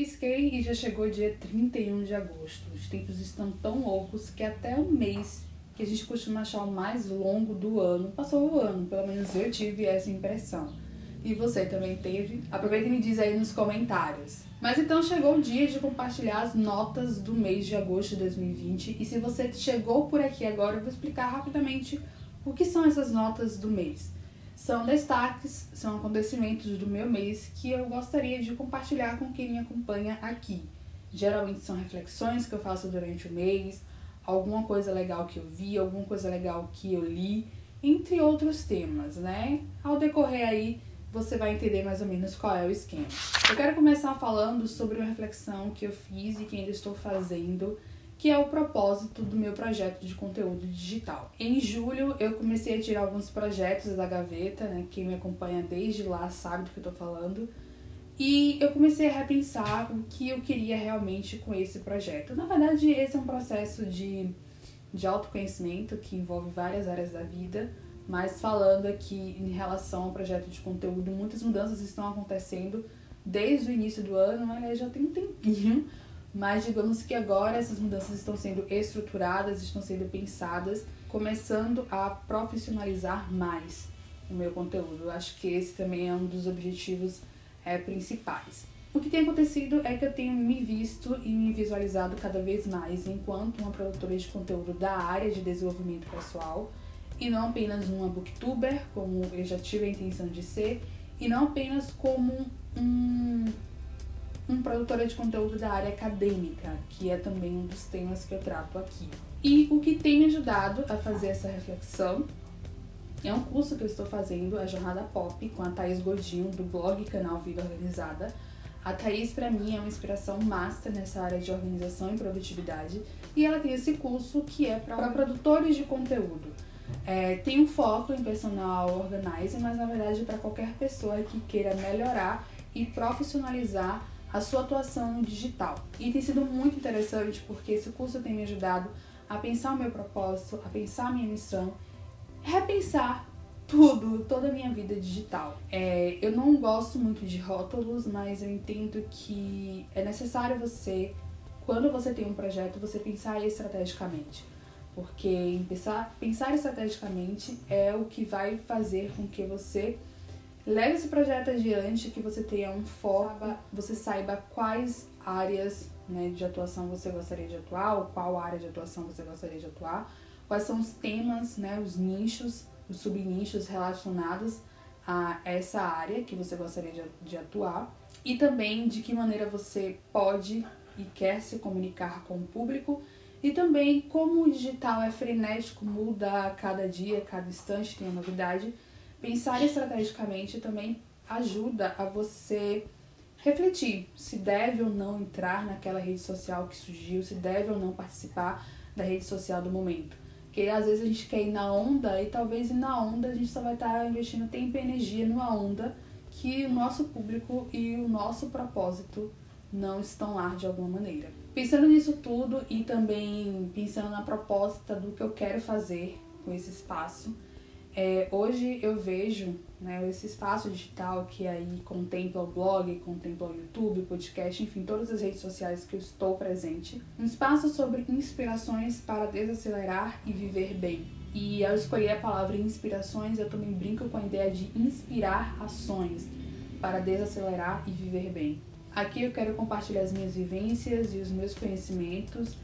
Pisquei e já chegou dia 31 de agosto. Os tempos estão tão loucos que até o mês que a gente costuma achar o mais longo do ano passou o ano. Pelo menos eu tive essa impressão. E você também teve? Aproveita e me diz aí nos comentários. Mas então chegou o dia de compartilhar as notas do mês de agosto de 2020. E se você chegou por aqui agora, eu vou explicar rapidamente o que são essas notas do mês. São destaques, são acontecimentos do meu mês que eu gostaria de compartilhar com quem me acompanha aqui. Geralmente são reflexões que eu faço durante o mês, alguma coisa legal que eu vi, alguma coisa legal que eu li, entre outros temas, né? Ao decorrer aí, você vai entender mais ou menos qual é o esquema. Eu quero começar falando sobre uma reflexão que eu fiz e que ainda estou fazendo que é o propósito do meu projeto de conteúdo digital. Em julho eu comecei a tirar alguns projetos da gaveta, né? Quem me acompanha desde lá sabe do que eu tô falando. E eu comecei a repensar o que eu queria realmente com esse projeto. Na verdade, esse é um processo de, de autoconhecimento que envolve várias áreas da vida, mas falando aqui em relação ao projeto de conteúdo, muitas mudanças estão acontecendo desde o início do ano, aliás, já tem um tempinho, mas digamos que agora essas mudanças estão sendo estruturadas, estão sendo pensadas, começando a profissionalizar mais o meu conteúdo. Eu acho que esse também é um dos objetivos é, principais. O que tem acontecido é que eu tenho me visto e me visualizado cada vez mais enquanto uma produtora de conteúdo da área de desenvolvimento pessoal e não apenas uma booktuber, como eu já tive a intenção de ser, e não apenas como um um produtora de conteúdo da área acadêmica, que é também um dos temas que eu trato aqui. E o que tem me ajudado a fazer essa reflexão é um curso que eu estou fazendo, a Jornada Pop, com a Thaís Gordinho, do blog canal Vida Organizada. A Thaís, para mim, é uma inspiração master nessa área de organização e produtividade, e ela tem esse curso que é para produtores de conteúdo. É, tem um foco em personal organizer, mas na verdade para qualquer pessoa que queira melhorar e profissionalizar a sua atuação digital. E tem sido muito interessante porque esse curso tem me ajudado a pensar o meu propósito, a pensar a minha missão, repensar tudo, toda a minha vida digital. É, eu não gosto muito de rótulos, mas eu entendo que é necessário você, quando você tem um projeto, você pensar estrategicamente. Porque pensar, pensar estrategicamente é o que vai fazer com que você leve esse projeto adiante, que você tenha um foco, você saiba quais áreas né, de atuação você gostaria de atuar, ou qual área de atuação você gostaria de atuar, quais são os temas, né, os nichos, os subnichos relacionados a essa área que você gostaria de, de atuar, e também de que maneira você pode e quer se comunicar com o público, e também como o digital é frenético, muda a cada dia, a cada instante tem uma novidade pensar estrategicamente também ajuda a você refletir se deve ou não entrar naquela rede social que surgiu, se deve ou não participar da rede social do momento. Porque às vezes a gente quer ir na onda e talvez ir na onda a gente só vai estar investindo tempo e energia numa onda que o nosso público e o nosso propósito não estão lá de alguma maneira. Pensando nisso tudo e também pensando na proposta do que eu quero fazer com esse espaço, é, hoje eu vejo né, esse espaço digital que aí contempla o blog, contempla o YouTube, podcast, enfim, todas as redes sociais que eu estou presente. Um espaço sobre inspirações para desacelerar e viver bem. E ao escolher a palavra inspirações, eu também brinco com a ideia de inspirar ações para desacelerar e viver bem. Aqui eu quero compartilhar as minhas vivências e os meus conhecimentos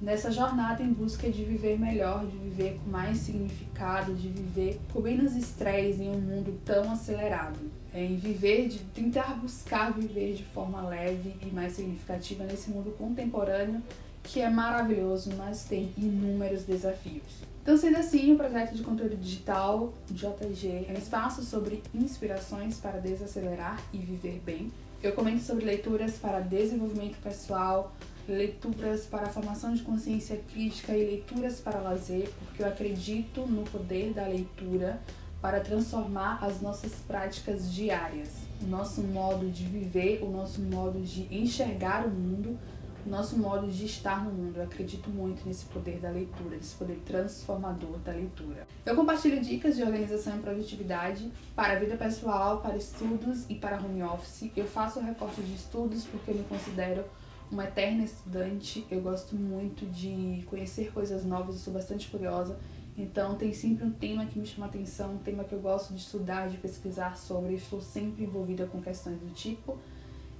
nessa jornada em busca de viver melhor, de viver com mais significado, de viver com menos estresse em um mundo tão acelerado. É, em viver, de tentar buscar viver de forma leve e mais significativa nesse mundo contemporâneo que é maravilhoso, mas tem inúmeros desafios. Então, sendo assim, o projeto de conteúdo digital JG é um espaço sobre inspirações para desacelerar e viver bem. Eu comento sobre leituras para desenvolvimento pessoal, leituras para a formação de consciência crítica e leituras para lazer, porque eu acredito no poder da leitura para transformar as nossas práticas diárias, o nosso modo de viver, o nosso modo de enxergar o mundo, nosso modo de estar no mundo. Eu acredito muito nesse poder da leitura, nesse poder transformador da leitura. Eu compartilho dicas de organização e produtividade para a vida pessoal, para estudos e para home office. Eu faço recorte de estudos porque eu me considero uma eterna estudante. Eu gosto muito de conhecer coisas novas, eu sou bastante curiosa. Então tem sempre um tema que me chama atenção, um tema que eu gosto de estudar, de pesquisar sobre. estou sempre envolvida com questões do tipo.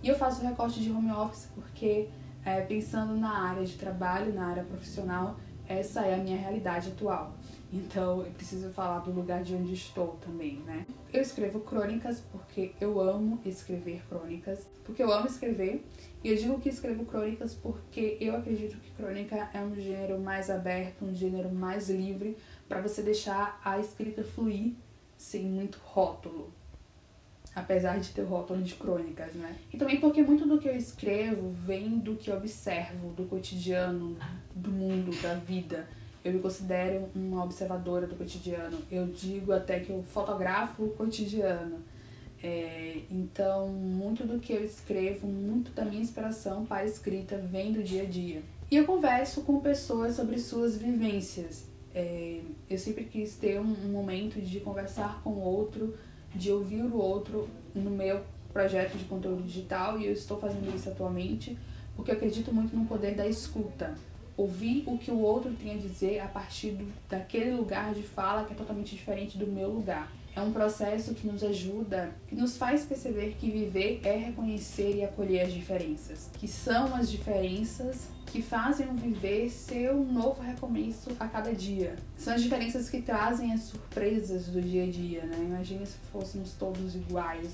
E eu faço recorte de home office porque é, pensando na área de trabalho, na área profissional, essa é a minha realidade atual. Então eu preciso falar do lugar de onde estou também, né? Eu escrevo crônicas porque eu amo escrever crônicas, porque eu amo escrever. E eu digo que escrevo crônicas porque eu acredito que crônica é um gênero mais aberto, um gênero mais livre para você deixar a escrita fluir sem muito rótulo, apesar de ter rótulo de crônicas, né? E também porque muito do que eu escrevo vem do que eu observo, do cotidiano, do mundo, da vida. Eu me considero uma observadora do cotidiano. Eu digo até que eu fotografo o cotidiano. É, então, muito do que eu escrevo, muito da minha inspiração para a escrita vem do dia a dia. E eu converso com pessoas sobre suas vivências. É, eu sempre quis ter um, um momento de conversar com o outro, de ouvir o outro no meu projeto de conteúdo digital e eu estou fazendo isso atualmente porque eu acredito muito no poder da escuta. Ouvir o que o outro tem a dizer a partir do, daquele lugar de fala que é totalmente diferente do meu lugar. É um processo que nos ajuda, que nos faz perceber que viver é reconhecer e acolher as diferenças, que são as diferenças que fazem o viver ser um novo recomeço a cada dia. São as diferenças que trazem as surpresas do dia a dia, né? Imagina se fôssemos todos iguais.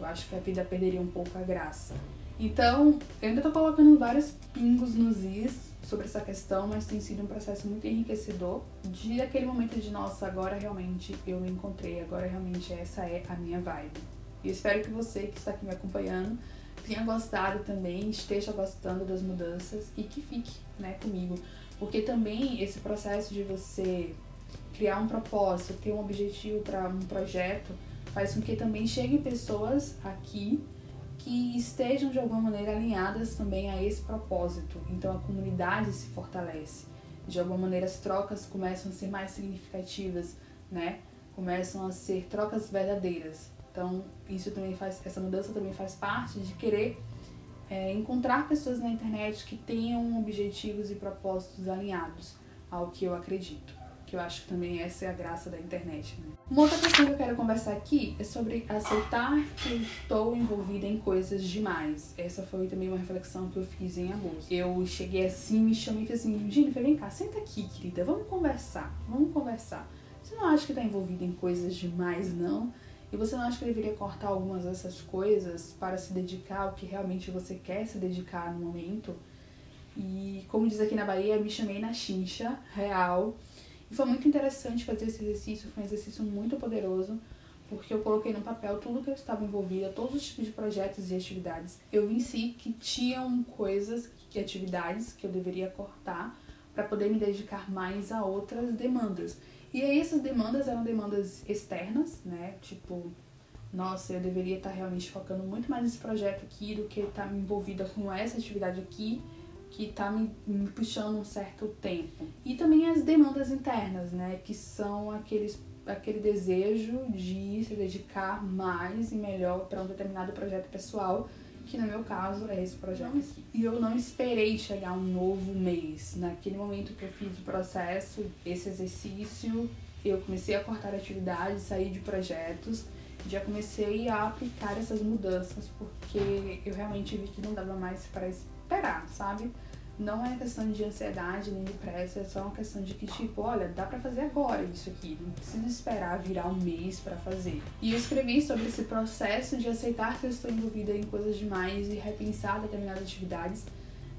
Eu acho que a vida perderia um pouco a graça. Então, eu ainda tô colocando vários pingos nos is sobre essa questão, mas tem sido um processo muito enriquecedor de aquele momento de nossa, agora realmente eu me encontrei, agora realmente essa é a minha vibe. E espero que você que está aqui me acompanhando tenha gostado também, esteja gostando das mudanças e que fique, né, comigo. Porque também esse processo de você criar um propósito, ter um objetivo para um projeto, faz com que também cheguem pessoas aqui que estejam de alguma maneira alinhadas também a esse propósito. Então a comunidade se fortalece. De alguma maneira as trocas começam a ser mais significativas, né? Começam a ser trocas verdadeiras. Então, isso também faz, essa mudança também faz parte de querer é, encontrar pessoas na internet que tenham objetivos e propósitos alinhados ao que eu acredito. Que eu acho que também essa é a graça da internet, né? Uma outra questão que eu quero conversar aqui é sobre aceitar que eu estou envolvida em coisas demais. Essa foi também uma reflexão que eu fiz em agosto. Eu cheguei assim, me chamei e falei assim, Jennifer, vem cá, senta aqui, querida, vamos conversar, vamos conversar. Você não acha que está envolvida em coisas demais, não? E você não acha que deveria cortar algumas dessas coisas para se dedicar ao que realmente você quer se dedicar no momento? E como diz aqui na Bahia, me chamei na chincha real. E foi muito interessante fazer esse exercício, foi um exercício muito poderoso, porque eu coloquei no papel tudo que eu estava envolvida, todos os tipos de projetos e atividades. Eu em si que tinham coisas e atividades que eu deveria cortar para poder me dedicar mais a outras demandas. E aí essas demandas eram demandas externas, né? Tipo, nossa, eu deveria estar realmente focando muito mais nesse projeto aqui do que estar me envolvida com essa atividade aqui que está me, me, puxando um certo tempo. E também as demandas internas, né? Que são aqueles, aquele desejo de se dedicar mais e melhor para um determinado projeto pessoal que no meu caso é esse projeto aqui. E eu não esperei chegar um novo mês. Naquele momento que eu fiz o processo, esse exercício, eu comecei a cortar atividades, sair de projetos, já comecei a aplicar essas mudanças porque eu realmente vi que não dava mais para esperar, sabe? não é questão de ansiedade nem de pressa, é só uma questão de que, tipo, olha, dá para fazer agora isso aqui, não precisa esperar virar um mês para fazer. E eu escrevi sobre esse processo de aceitar que eu estou envolvida em coisas demais e repensar determinadas atividades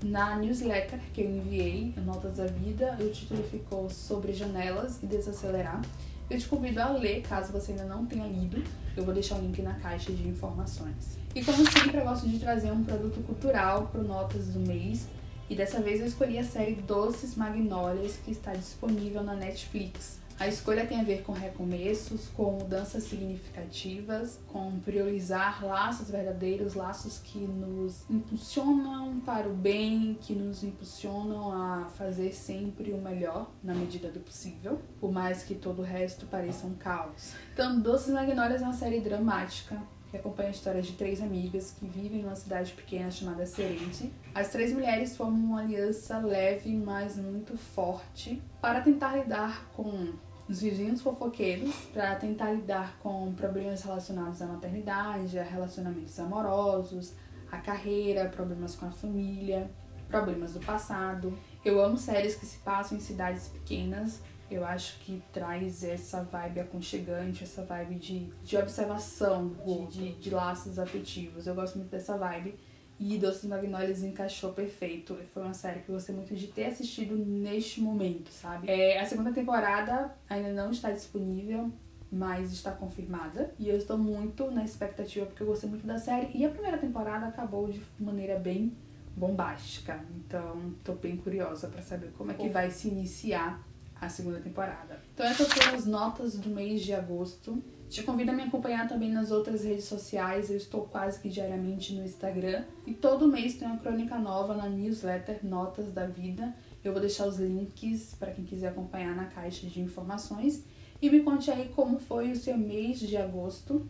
na newsletter que eu enviei, Notas da Vida. O título ficou Sobre Janelas e Desacelerar. Eu te convido a ler, caso você ainda não tenha lido. Eu vou deixar o link na caixa de informações. E como sempre, eu gosto de trazer um produto cultural para Notas do mês. E dessa vez eu escolhi a série Doces Magnólias, que está disponível na Netflix. A escolha tem a ver com recomeços, com mudanças significativas, com priorizar laços verdadeiros, laços que nos impulsionam para o bem, que nos impulsionam a fazer sempre o melhor na medida do possível, por mais que todo o resto pareça um caos. Então, Doces Magnólias é uma série dramática que acompanha a história de três amigas que vivem numa cidade pequena chamada Serente. As três mulheres formam uma aliança leve, mas muito forte, para tentar lidar com os vizinhos fofoqueiros para tentar lidar com problemas relacionados à maternidade, a relacionamentos amorosos, a carreira, problemas com a família, problemas do passado. Eu amo séries que se passam em cidades pequenas. Eu acho que traz essa vibe aconchegante, essa vibe de, de observação, de, de, de laços afetivos. Eu gosto muito dessa vibe. E Doces Magnólias encaixou perfeito. Foi uma série que eu gostei muito de ter assistido neste momento, sabe? É, a segunda temporada ainda não está disponível, mas está confirmada. E eu estou muito na expectativa porque eu gostei muito da série. E a primeira temporada acabou de maneira bem bombástica. Então, estou bem curiosa para saber como é que vai se iniciar a segunda temporada. Então, essas foram as notas do mês de agosto. Te convido a me acompanhar também nas outras redes sociais. Eu estou quase que diariamente no Instagram. E todo mês tem uma crônica nova na newsletter Notas da Vida. Eu vou deixar os links para quem quiser acompanhar na caixa de informações. E me conte aí como foi o seu mês de agosto.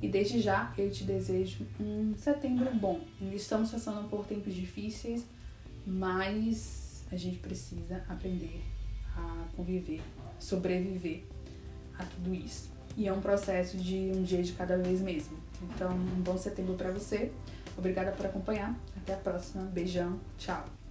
E desde já eu te desejo um setembro bom. Estamos passando por tempos difíceis, mas a gente precisa aprender a conviver, sobreviver a tudo isso. E é um processo de um dia de cada vez mesmo. Então, um bom setembro para você. Obrigada por acompanhar. Até a próxima. Beijão. Tchau.